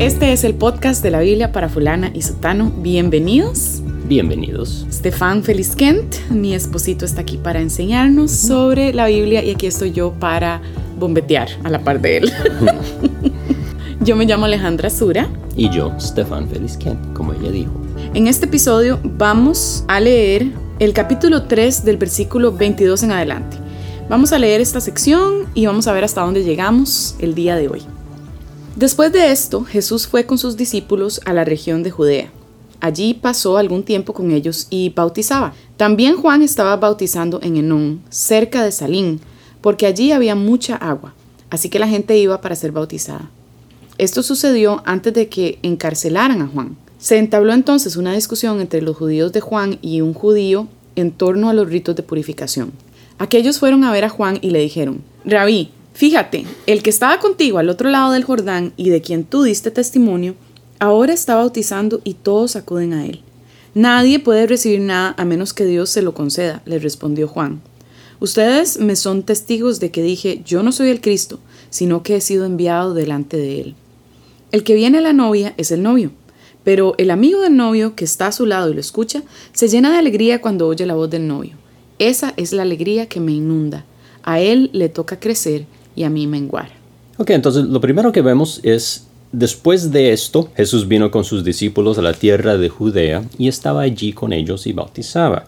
Este es el podcast de la Biblia para fulana y sutano. Bienvenidos. Bienvenidos. Stefan Kent, mi esposito, está aquí para enseñarnos sobre la Biblia y aquí estoy yo para bombetear a la par de él. yo me llamo Alejandra Sura. Y yo, Stefan Kent, como ella dijo. En este episodio vamos a leer el capítulo 3 del versículo 22 en adelante. Vamos a leer esta sección y vamos a ver hasta dónde llegamos el día de hoy. Después de esto, Jesús fue con sus discípulos a la región de Judea. Allí pasó algún tiempo con ellos y bautizaba. También Juan estaba bautizando en Enón, cerca de Salín, porque allí había mucha agua, así que la gente iba para ser bautizada. Esto sucedió antes de que encarcelaran a Juan. Se entabló entonces una discusión entre los judíos de Juan y un judío en torno a los ritos de purificación. Aquellos fueron a ver a Juan y le dijeron, Rabí, fíjate, el que estaba contigo al otro lado del Jordán y de quien tú diste testimonio, ahora está bautizando y todos acuden a él. Nadie puede recibir nada a menos que Dios se lo conceda, le respondió Juan. Ustedes me son testigos de que dije, yo no soy el Cristo, sino que he sido enviado delante de él. El que viene a la novia es el novio, pero el amigo del novio que está a su lado y lo escucha, se llena de alegría cuando oye la voz del novio. Esa es la alegría que me inunda. A él le toca crecer y a mí menguar. Ok, entonces lo primero que vemos es, después de esto, Jesús vino con sus discípulos a la tierra de Judea y estaba allí con ellos y bautizaba.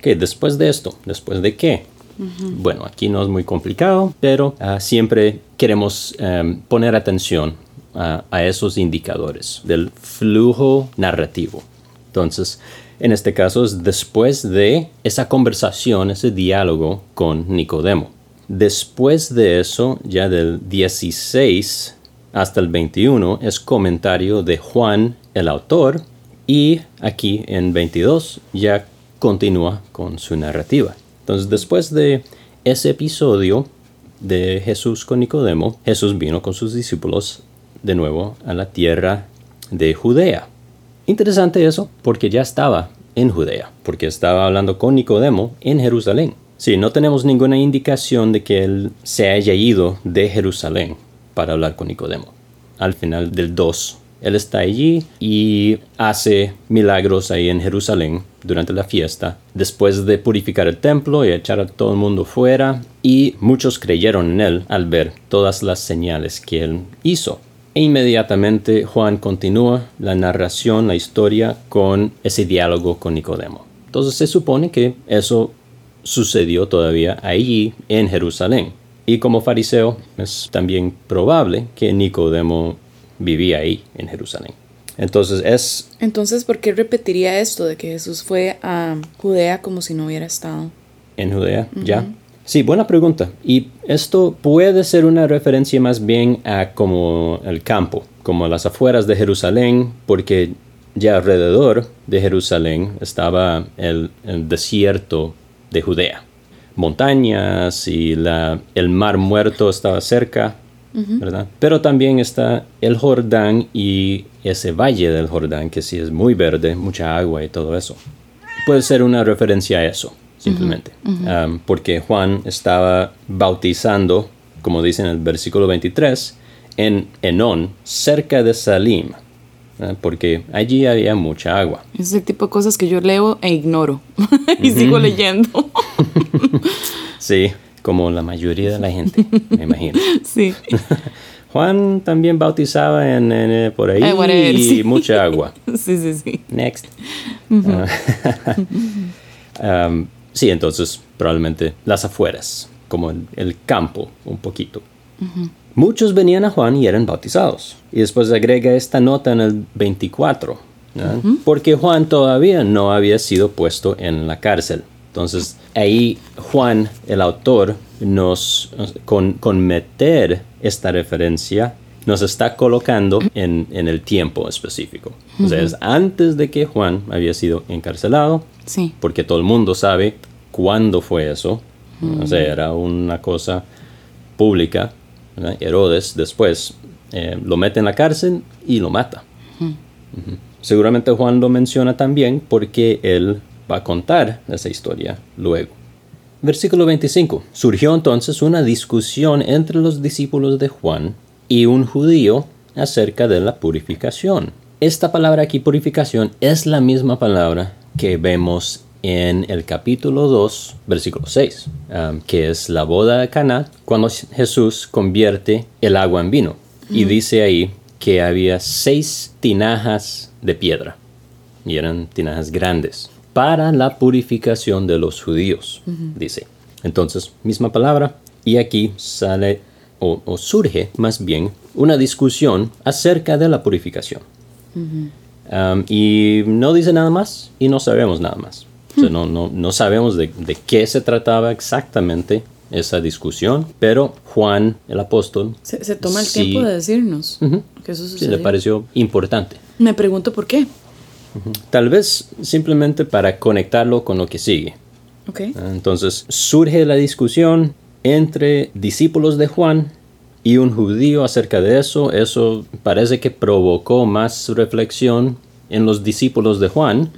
¿Qué? Después de esto, ¿después de qué? Bueno, aquí no es muy complicado, pero ah, siempre queremos em, poner atención a esos indicadores del flujo narrativo. Entonces, en este caso es después de esa conversación, ese diálogo con Nicodemo. Después de eso, ya del 16 hasta el 21, es comentario de Juan, el autor, y aquí en 22 ya continúa con su narrativa. Entonces, después de ese episodio de Jesús con Nicodemo, Jesús vino con sus discípulos de nuevo a la tierra de Judea. Interesante eso, porque ya estaba en Judea, porque estaba hablando con Nicodemo en Jerusalén. Sí, no tenemos ninguna indicación de que él se haya ido de Jerusalén para hablar con Nicodemo. Al final del 2, él está allí y hace milagros ahí en Jerusalén durante la fiesta, después de purificar el templo y echar a todo el mundo fuera, y muchos creyeron en él al ver todas las señales que él hizo. E inmediatamente Juan continúa la narración, la historia, con ese diálogo con Nicodemo. Entonces se supone que eso sucedió todavía allí en Jerusalén. Y como fariseo es también probable que Nicodemo vivía ahí en Jerusalén. Entonces es... Entonces, ¿por qué repetiría esto de que Jesús fue a Judea como si no hubiera estado? En Judea, ya. Sí, buena pregunta. Y esto puede ser una referencia más bien a como el campo, como las afueras de Jerusalén, porque ya alrededor de Jerusalén estaba el, desierto de Judea. Montañas y la, el mar muerto estaba cerca, ¿verdad? Pero también está el Jordán y ese valle del Jordán, que sí es muy verde, mucha agua y todo eso. Puede ser una referencia a eso simplemente. porque Juan estaba bautizando, como dice en el versículo 23, en Enón, cerca de Salim, porque allí había mucha agua. Es el tipo de cosas que yo leo e ignoro y sigo leyendo. sí, como la mayoría de la gente, me imagino. sí. Juan también bautizaba en, eh, por ahí y mucha agua. sí, sí, sí. Next. Sí, entonces probablemente las afueras, como el, campo un poquito. Muchos venían a Juan y eran bautizados. Y después agrega esta nota en el 24, porque Juan todavía no había sido puesto en la cárcel. Entonces ahí Juan, el autor, nos, con, meter esta referencia, nos está colocando en, el tiempo específico. O sea, es antes de que Juan había sido encarcelado, sí. porque todo el mundo sabe cuándo fue eso. O sea, era una cosa pública. Herodes después eh, lo mete en la cárcel y lo mata. Seguramente Juan lo menciona también porque él va a contar esa historia luego. Versículo 25. Surgió entonces una discusión entre los discípulos de Juan y un judío acerca de la purificación. Esta palabra aquí, purificación, es la misma palabra que vemos en el capítulo 2, versículo 6, um, que es la boda de Caná, cuando Jesús convierte el agua en vino. Y dice ahí que había seis tinajas de piedra, y eran tinajas grandes, para la purificación de los judíos, dice. Entonces, misma palabra, y aquí sale o, surge más bien una discusión acerca de la purificación. Um, y no dice nada más y no sabemos nada más. No, no, no, sabemos de, de, qué se trataba exactamente esa discusión, pero Juan el apóstol... Se, toma el tiempo de decirnos que eso Sí, le pareció importante. Me pregunto por qué. Tal vez simplemente para conectarlo con lo que sigue. Okay. Entonces surge la discusión entre discípulos de Juan y un judío acerca de eso. Eso parece que provocó más reflexión en los discípulos de Juan,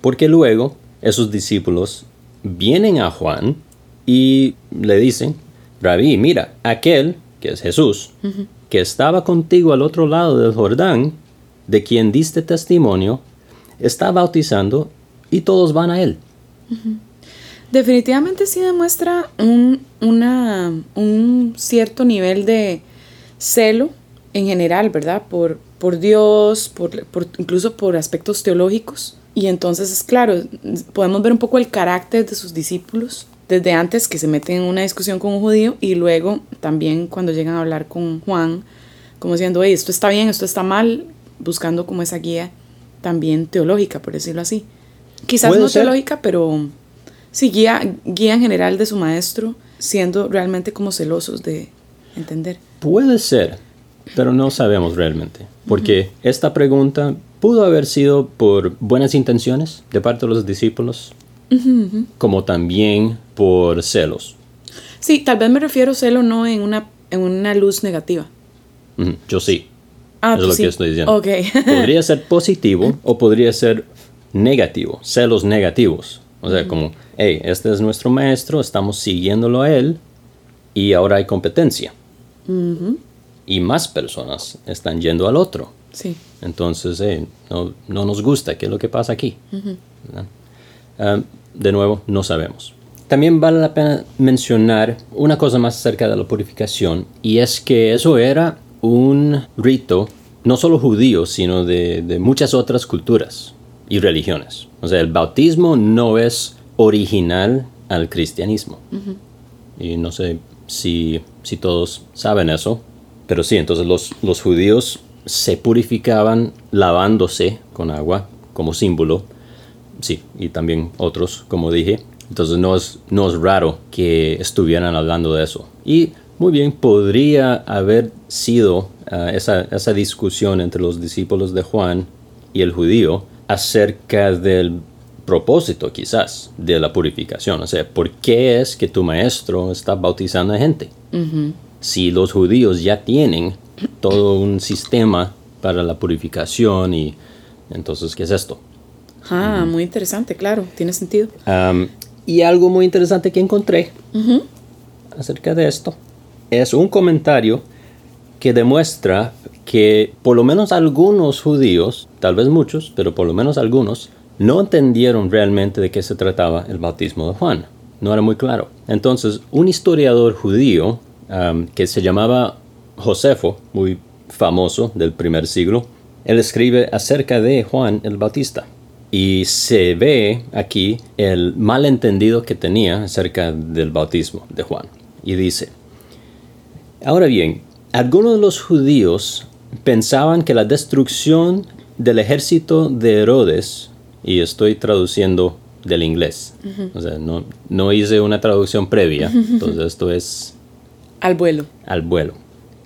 porque luego esos discípulos vienen a Juan y le dicen, Rabí, mira, aquel, que es Jesús, que estaba contigo al otro lado del Jordán, de quien diste testimonio, está bautizando y todos van a él. Definitivamente sí demuestra un, una, un cierto nivel de celo en general, ¿verdad? Por, por Dios, por, incluso por aspectos teológicos. Y entonces es claro, podemos ver un poco el carácter de sus discípulos desde antes que se meten en una discusión con un judío y luego también cuando llegan a hablar con Juan, como diciendo, esto está bien, esto está mal, buscando como esa guía también teológica, por decirlo así. Quizás no teológica, pero sí guía, guía en general de su maestro, siendo realmente como celosos de entender. Puede ser, pero no sabemos realmente, porque esta pregunta pudo haber sido por buenas intenciones de parte de los discípulos, como también por celos. Sí, tal vez me refiero a celo no en una, en una luz negativa. Yo sí. Ah, es lo pues que estoy diciendo. Okay. podría ser positivo o podría ser negativo, celos negativos. O sea, como, hey, este es nuestro maestro, estamos siguiéndolo a él y ahora hay competencia. Y más personas están yendo al otro. Sí. Entonces, no, nos gusta. ¿Qué es lo que pasa aquí? Ah, de nuevo, no sabemos. También vale la pena mencionar una cosa más acerca de la purificación, y es que eso era un rito no solo judío, sino de, muchas otras culturas y religiones. O sea, el bautismo no es original al cristianismo. Y no sé si, si, todos saben eso, pero sí, entonces los, los judíos se purificaban lavándose con agua como símbolo. Sí, y también otros, como dije. Entonces no es, no es raro que estuvieran hablando de eso. Y muy bien, podría haber sido ah, esa, esa discusión entre los discípulos de Juan y el judío acerca del propósito quizás de la purificación. O sea, ¿por qué es que tu maestro está bautizando a gente? Si los judíos ya tienen todo un sistema para la purificación y entonces, ¿qué es esto? Ah, muy interesante, claro, tiene sentido. y algo muy interesante que encontré acerca de esto es un comentario que demuestra que por lo menos algunos judíos, tal vez muchos, pero por lo menos algunos, no entendieron realmente de qué se trataba el bautismo de Juan. No era muy claro. Entonces, un historiador judío que se llamaba Josefo, muy famoso del primer siglo, él escribe acerca de Juan el Bautista. Y se ve aquí el malentendido que tenía acerca del bautismo de Juan. Y dice, ahora bien, algunos de los judíos pensaban que la destrucción del ejército de Herodes, y estoy traduciendo del inglés, o sea, no, no hice una traducción previa, entonces esto es... Al vuelo. Al vuelo.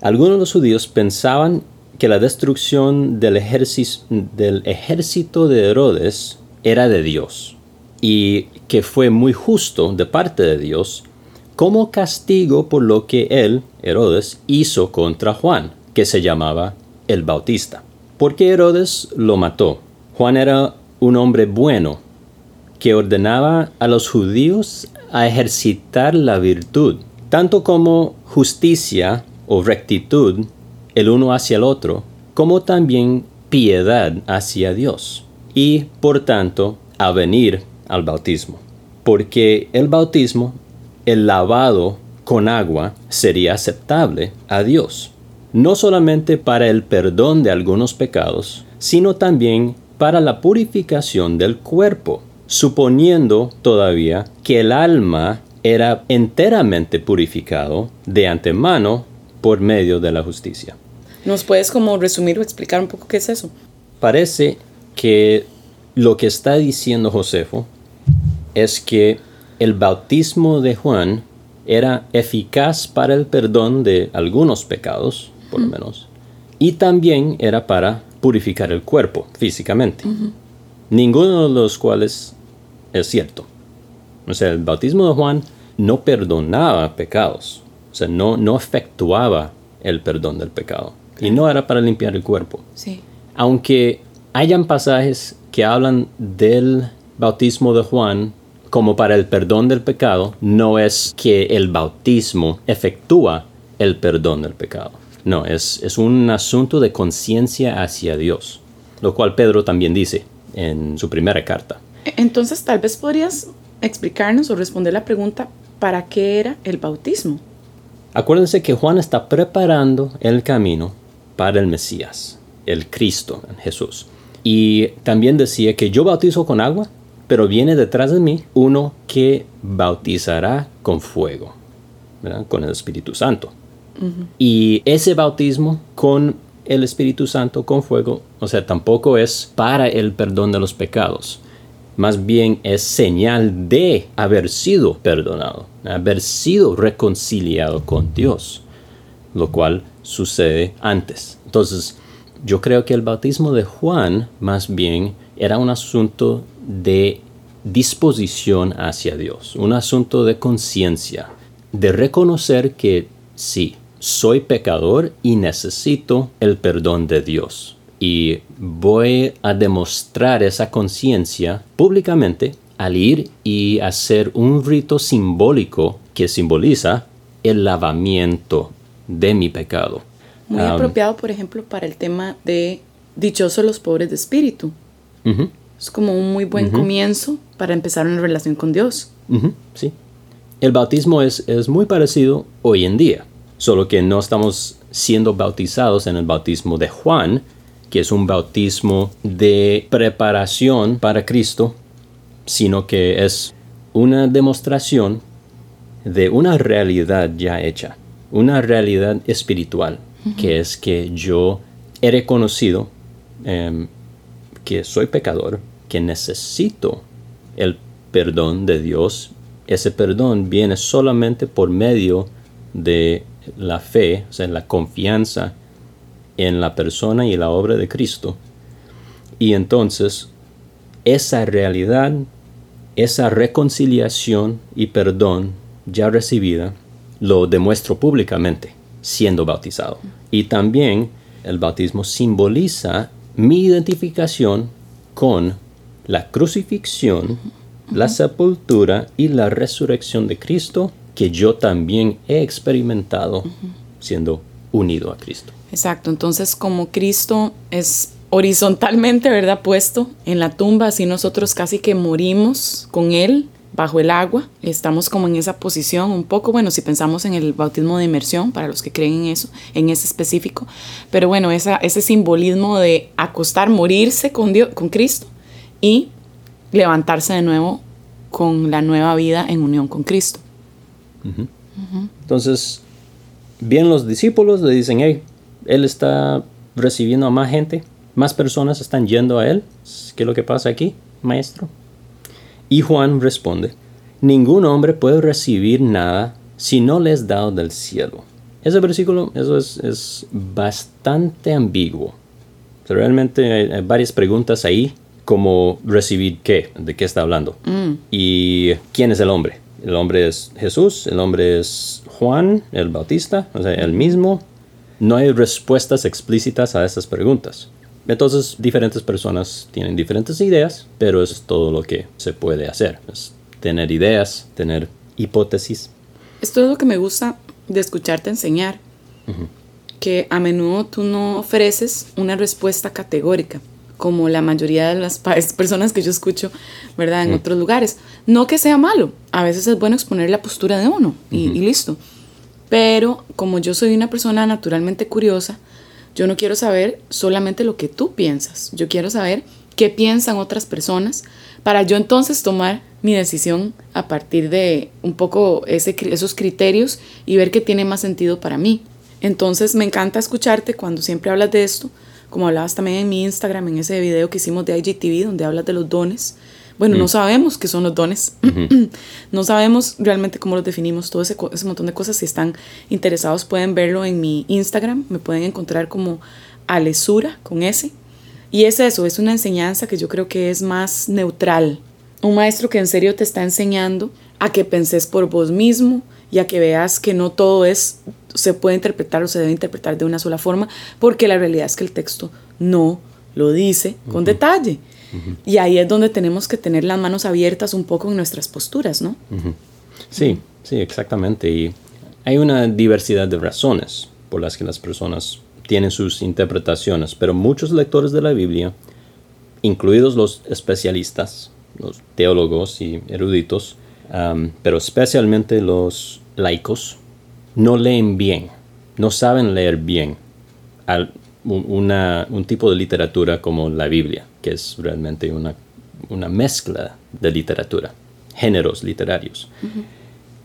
Algunos de los judíos pensaban que la destrucción del, ejército de Herodes era de Dios y que fue muy justo de parte de Dios como castigo por lo que él, Herodes, hizo contra Juan, que se llamaba el Bautista. Porque Herodes lo mató. Juan era un hombre bueno que ordenaba a los judíos a ejercitar la virtud, tanto como justicia o rectitud el uno hacia el otro como también piedad hacia Dios y por tanto a venir al bautismo. Porque el bautismo, el lavado con agua, sería aceptable a Dios, no solamente para el perdón de algunos pecados, sino también para la purificación del cuerpo, suponiendo todavía que el alma era enteramente purificado de antemano por medio de la justicia. ¿Nos puedes como resumir o explicar un poco qué es eso? Parece que lo que está diciendo Josefo es que el bautismo de Juan era eficaz para el perdón de algunos pecados, por lo menos, y también era para purificar el cuerpo físicamente, ninguno de los cuales es cierto. O sea, el bautismo de Juan no perdonaba pecados, o sea, no, no efectuaba el perdón del pecado, y no era para limpiar el cuerpo. Sí. Aunque hayan pasajes que hablan del bautismo de Juan como para el perdón del pecado, no es que el bautismo efectúa el perdón del pecado. No, es, es un asunto de conciencia hacia Dios, lo cual Pedro también dice en su primera carta. Entonces, tal vez podrías explicarnos o responder la pregunta, ¿para qué era el bautismo? Acuérdense que Juan está preparando el camino para el Mesías, el Cristo, Jesús. Y también decía que yo bautizo con agua, pero viene detrás de mí uno que bautizará con fuego, con el Espíritu Santo. Y ese bautismo con el Espíritu Santo, con fuego, o sea, tampoco es para el perdón de los pecados. Más bien es señal de haber sido perdonado, haber sido reconciliado con Dios, lo cual sucede antes. Entonces, yo creo que el bautismo de Juan más bien era un asunto de disposición hacia Dios, un asunto de conciencia, de reconocer que sí, soy pecador y necesito el perdón de Dios. Y voy a demostrar esa conciencia públicamente al ir y hacer un rito simbólico que simboliza el lavamiento de mi pecado. Muy apropiado, por ejemplo, para el tema de dichosos los pobres de espíritu. Es como un muy buen comienzo para empezar una relación con Dios. Sí. El bautismo es, es muy parecido hoy en día solo que no estamos siendo bautizados en el bautismo de Juan, que es un bautismo de preparación para Cristo, sino que es una demostración de una realidad ya hecha, una realidad espiritual, que es que yo he reconocido em, que soy pecador, que necesito el perdón de Dios. Ese perdón viene solamente por medio de la fe, o sea, la confianza en la persona y la obra de Cristo. Y entonces esa realidad, esa reconciliación y perdón ya recibida, lo demuestro públicamente siendo bautizado. Y también el bautismo simboliza mi identificación con la crucifixión, la sepultura y la resurrección de Cristo que yo también he experimentado siendo unido a Cristo. Exacto, entonces como Cristo es horizontalmente, ¿verdad? Puesto en la tumba, así nosotros casi que morimos con Él bajo el agua, estamos como en esa posición un poco, bueno, si pensamos en el bautismo de inmersión, para los que creen en eso, en ese específico, pero bueno, esa, ese simbolismo de acostar, morirse con, Dios, con Cristo y levantarse de nuevo con la nueva vida en unión con Cristo. Entonces, bien los discípulos le dicen, hey, él está recibiendo a más gente, más personas están yendo a él. ¿Qué es lo que pasa aquí, maestro? Y Juan responde, ningún hombre puede recibir nada si no le es dado del cielo. Ese versículo, eso es, bastante ambiguo. Realmente hay, varias preguntas ahí, como recibir qué, de qué está hablando. Mm. Y quién es el hombre. El hombre es Jesús, el hombre es Juan, el Bautista, o sea, el mismo. No hay respuestas explícitas a esas preguntas. Entonces, diferentes personas tienen diferentes ideas, pero es todo lo que se puede hacer. Es tener ideas, tener hipótesis. Esto es lo que me gusta de escucharte enseñar. que a menudo tú no ofreces una respuesta categórica, como la mayoría de las personas que yo escucho, ¿verdad? En otros lugares. No que sea malo, a veces es bueno exponer la postura de uno y, y listo. Pero como yo soy una persona naturalmente curiosa, yo no quiero saber solamente lo que tú piensas, yo quiero saber qué piensan otras personas para yo entonces tomar mi decisión a partir de un poco ese, esos criterios y ver qué tiene más sentido para mí. Entonces me encanta escucharte cuando siempre hablas de esto, como hablabas también en mi Instagram, en ese video que hicimos de IGTV, donde hablas de los dones. Bueno, no mm. sabemos qué son los dones, no sabemos realmente cómo los definimos, todo ese, ese, montón de cosas. Si están interesados pueden verlo en mi Instagram, me pueden encontrar como Alesura con S. Y es eso, es una enseñanza que yo creo que es más neutral. Un maestro que en serio te está enseñando a que penses por vos mismo y a que veas que no todo es se puede interpretar o se debe interpretar de una sola forma, porque la realidad es que el texto no lo dice con detalle. Y ahí es donde tenemos que tener las manos abiertas un poco en nuestras posturas, ¿no? Sí, sí, exactamente. Y hay una diversidad de razones por las que las personas tienen sus interpretaciones, pero muchos lectores de la Biblia, incluidos los especialistas, los teólogos y eruditos, pero especialmente los laicos, no leen bien, no saben leer bien al, un tipo de literatura como la Biblia, que es realmente una, una mezcla de literatura, géneros literarios.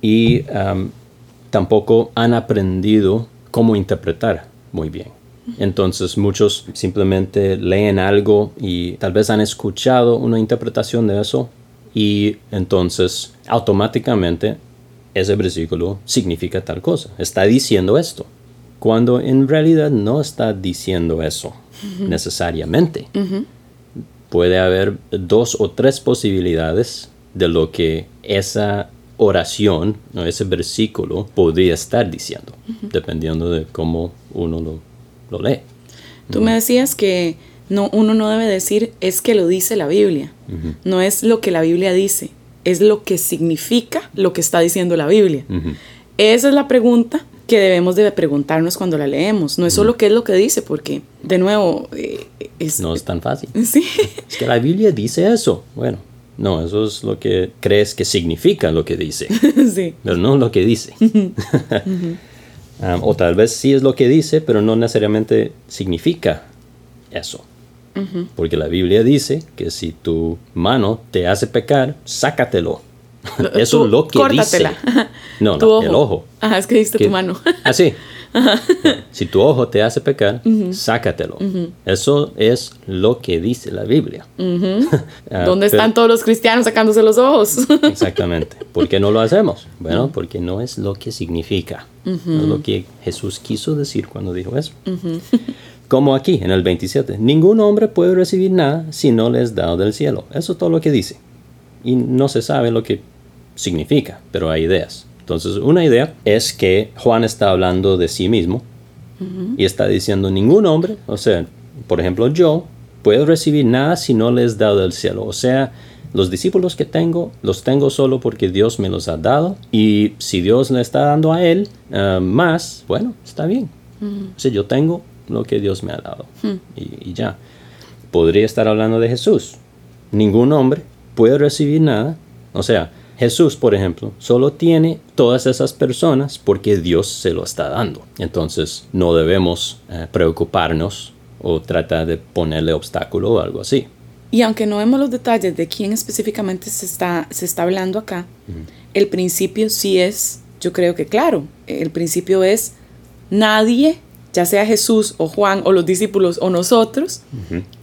Y tampoco han aprendido cómo interpretar muy bien. Entonces muchos simplemente leen algo y tal vez han escuchado una interpretación de eso y entonces automáticamente ese versículo significa tal cosa, está diciendo esto, cuando en realidad no está diciendo eso necesariamente. Puede haber dos o tres posibilidades de lo que esa oración o ese versículo podría estar diciendo, dependiendo de cómo uno lo, lo lee. Tú me decías que no, uno no debe decir es que lo dice la Biblia, no es lo que la Biblia dice, es lo que significa lo que está diciendo la Biblia. Esa es la pregunta que debemos de preguntarnos cuando la leemos. No es solo qué es lo que dice, porque, de nuevo, eh, es... No es tan fácil. Sí. Es que la Biblia dice eso. Bueno, no, eso es lo que crees que significa lo que dice. sí. Pero no lo que dice. Ah, o tal vez sí es lo que dice, pero no necesariamente significa eso. Porque la Biblia dice que si tu mano te hace pecar, sácatelo. Eso es lo que dice. No, no, el ojo. Ajá, es que diste tu mano. Ah, sí. Si tu ojo te hace pecar, sácatelo. Eso es lo que dice la Biblia. Ah, ¿Dónde están todos los cristianos sacándose los ojos? exactamente. ¿Por qué no lo hacemos? Bueno, porque no es lo que significa. No es lo que Jesús quiso decir cuando dijo eso. Como aquí en el 27, ningún hombre puede recibir nada si no le es dado del cielo. Eso es todo lo que dice. Y no se sabe lo que significa, pero hay ideas. Entonces, una idea es que Juan está hablando de sí mismo y está diciendo ningún hombre, o sea, por ejemplo, yo puedo recibir nada si no le es dado del cielo. O sea, los discípulos que tengo, los tengo solo porque Dios me los ha dado. Y si Dios le está dando a él eh, más, bueno, está bien. O sea, yo tengo lo que Dios me ha dado. Hmm. Y, ya. Podría estar hablando de Jesús. Ningún hombre puede recibir nada. O sea, Jesús, por ejemplo, solo tiene todas esas personas porque Dios se lo está dando. Entonces, no debemos eh, preocuparnos o tratar de ponerle obstáculo o algo así. Y aunque no vemos los detalles de quién específicamente se está, se está hablando acá, el principio sí es, yo creo que claro, el principio es nadie ya sea Jesús o Juan o los discípulos o nosotros,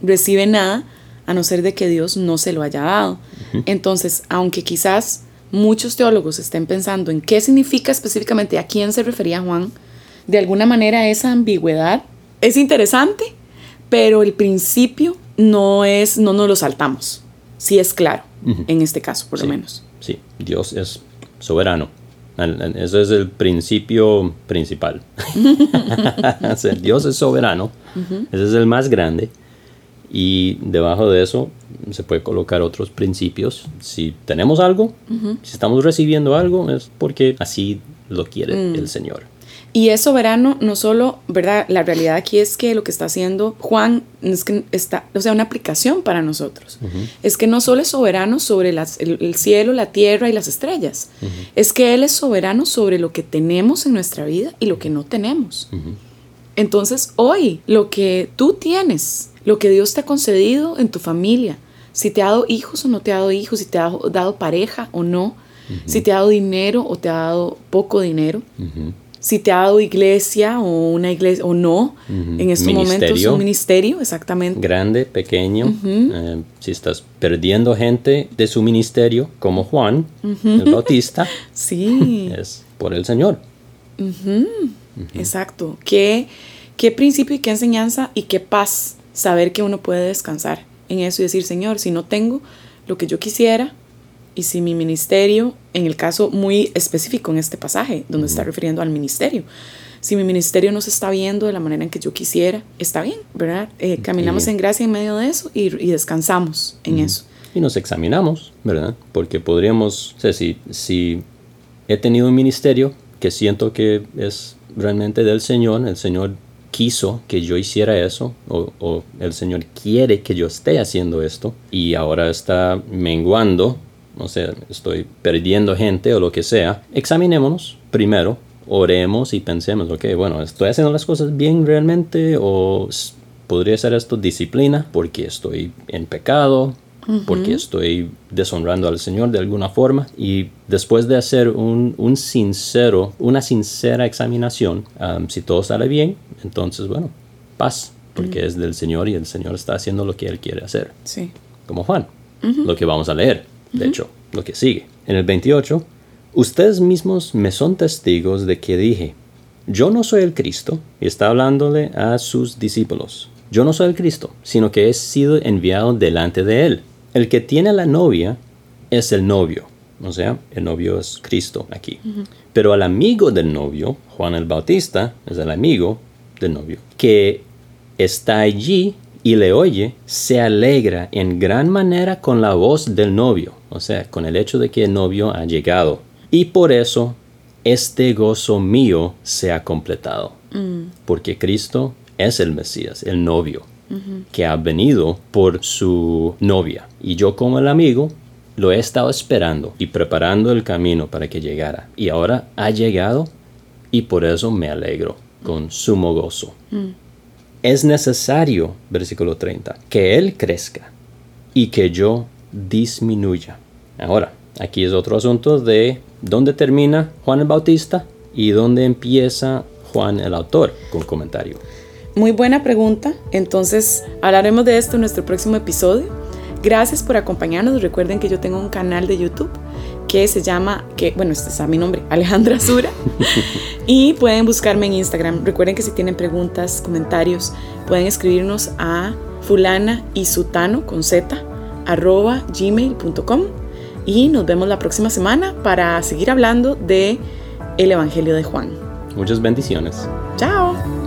recibe nada a no ser de que Dios no se lo haya dado. Entonces, aunque quizás muchos teólogos estén pensando en qué significa específicamente a quién se refería Juan, de alguna manera esa ambigüedad es interesante, pero el principio no es, no nos lo saltamos. Sí es claro, en este caso por lo menos. Sí, Dios es soberano. Eso es el principio principal. Dios es soberano. Ese es el más grande. Y debajo de eso se puede colocar otros principios. Si tenemos algo, si estamos recibiendo algo, es porque así lo quiere mm. el Señor. Y es soberano no solo, ¿verdad? La realidad aquí es que lo que está haciendo Juan es que está, o sea, una aplicación para nosotros. Es que no solo es soberano sobre las, el, cielo, la tierra y las estrellas. Es que Él es soberano sobre lo que tenemos en nuestra vida y lo que no tenemos. Entonces, hoy, lo que tú tienes, lo que Dios te ha concedido en tu familia, si te ha dado hijos o no te ha dado hijos, si te ha dado pareja o no, si te ha dado dinero o te ha dado poco dinero si te ha dado iglesia o una iglesia o no, en estos momentos un ministerio, exactamente. Grande, pequeño. Eh, si estás perdiendo gente de su ministerio, como Juan, el Bautista, sí. es por el Señor. Exacto. ¿Qué, qué principio y qué enseñanza y qué paz saber que uno puede descansar en eso y decir, Señor, si no tengo lo que yo quisiera, y si mi ministerio, en el caso muy específico en este pasaje, donde está refiriendo al ministerio, si mi ministerio no se está viendo de la manera en que yo quisiera, está bien, ¿verdad? Eh, caminamos en gracia en medio de eso y, descansamos en eso. Y nos examinamos, ¿verdad? Porque podríamos, o sea, si, si he tenido un ministerio que siento que es realmente del Señor, el Señor quiso que yo hiciera eso o, o, el Señor quiere que yo esté haciendo esto y ahora está menguando no sé, estoy perdiendo gente o lo que sea, examinémonos primero, oremos y pensemos, ok, bueno, ¿estoy haciendo las cosas bien realmente o podría ser esto disciplina porque estoy en pecado? porque estoy deshonrando al Señor de alguna forma. Y después de hacer un, un sincero, una sincera examinación, um, si todo sale bien, entonces, bueno, paz, porque es del Señor y el Señor está haciendo lo que Él quiere hacer. Sí. Como Juan, lo que vamos a leer de hecho, lo que sigue. En el 28, ustedes mismos me son testigos de que dije, yo no soy el Cristo, y está hablándole a sus discípulos. Yo no soy el Cristo, sino que he sido enviado delante de él. El que tiene la novia es el novio, o sea, el novio es Cristo aquí. Pero al amigo del novio, Juan el Bautista, es el amigo del novio, que está allí y le oye, se alegra en gran manera con la voz del novio, o sea, con el hecho de que el novio ha llegado. Y por eso este gozo mío se ha completado, mm. porque Cristo es el Mesías, el novio, que ha venido por su novia. Y yo como el amigo lo he estado esperando y preparando el camino para que llegara. Y ahora ha llegado y por eso me alegro con sumo gozo. Mm es necesario, versículo 30, que Él crezca y que yo disminuya. Ahora, aquí es otro asunto de dónde termina Juan el Bautista y dónde empieza Juan el autor con comentario. Muy buena pregunta. Entonces hablaremos de esto en nuestro próximo episodio. Gracias por acompañarnos. Recuerden que yo tengo un canal de YouTube que se llama, que bueno, este es a mi nombre, Alejandra Sura. y pueden buscarme en Instagram. Recuerden que si tienen preguntas, comentarios, pueden escribirnos a fulana y sutano con z arroba gmail.com y nos vemos la próxima semana para seguir hablando de el Evangelio de Juan. Muchas bendiciones. Chao.